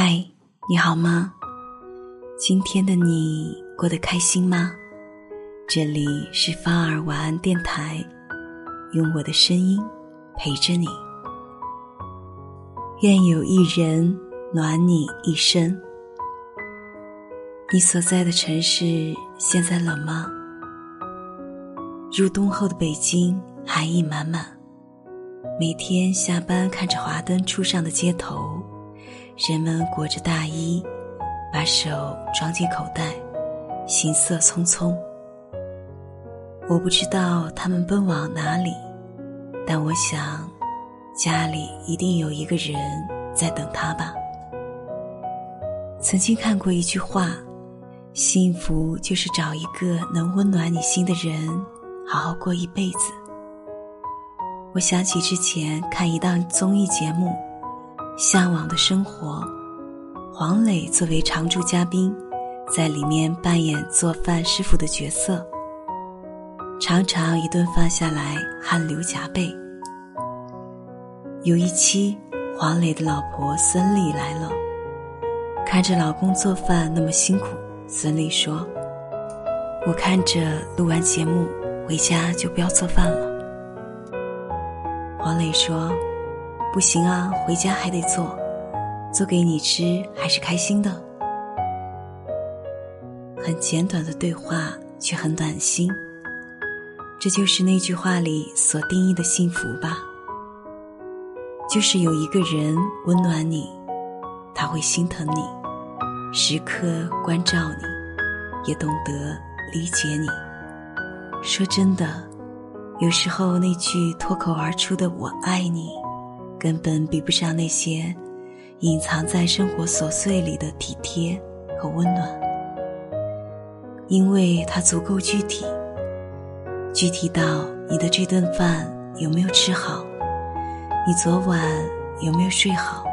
嗨，你好吗？今天的你过得开心吗？这里是芳儿晚安电台，用我的声音陪着你。愿有一人暖你一生。你所在的城市现在冷吗？入冬后的北京寒意满满，每天下班看着华灯初上的街头。人们裹着大衣，把手装进口袋，行色匆匆。我不知道他们奔往哪里，但我想，家里一定有一个人在等他吧。曾经看过一句话：“幸福就是找一个能温暖你心的人，好好过一辈子。”我想起之前看一档综艺节目。向往的生活，黄磊作为常驻嘉宾，在里面扮演做饭师傅的角色。常常一顿饭下来汗流浃背。有一期，黄磊的老婆孙俪来了，看着老公做饭那么辛苦，孙俪说：“我看着录完节目回家就不要做饭了。”黄磊说。不行啊，回家还得做，做给你吃还是开心的。很简短的对话，却很暖心。这就是那句话里所定义的幸福吧。就是有一个人温暖你，他会心疼你，时刻关照你，也懂得理解你。说真的，有时候那句脱口而出的“我爱你”。根本比不上那些隐藏在生活琐碎里的体贴和温暖，因为它足够具体，具体到你的这顿饭有没有吃好，你昨晚有没有睡好，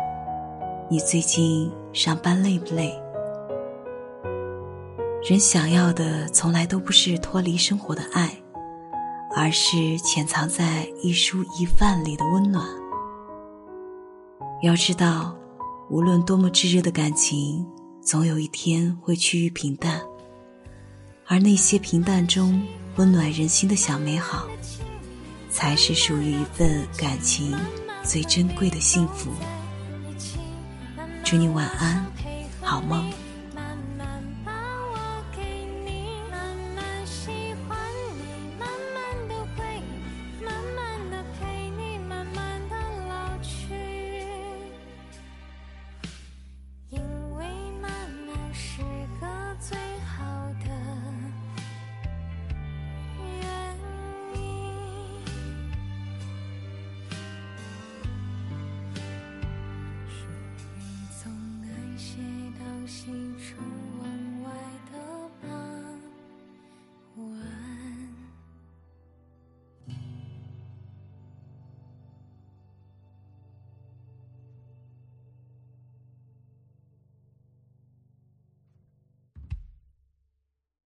你最近上班累不累？人想要的从来都不是脱离生活的爱，而是潜藏在一蔬一饭里的温暖。要知道，无论多么炙热的感情，总有一天会趋于平淡。而那些平淡中温暖人心的小美好，才是属于一份感情最珍贵的幸福。祝你晚安，好梦。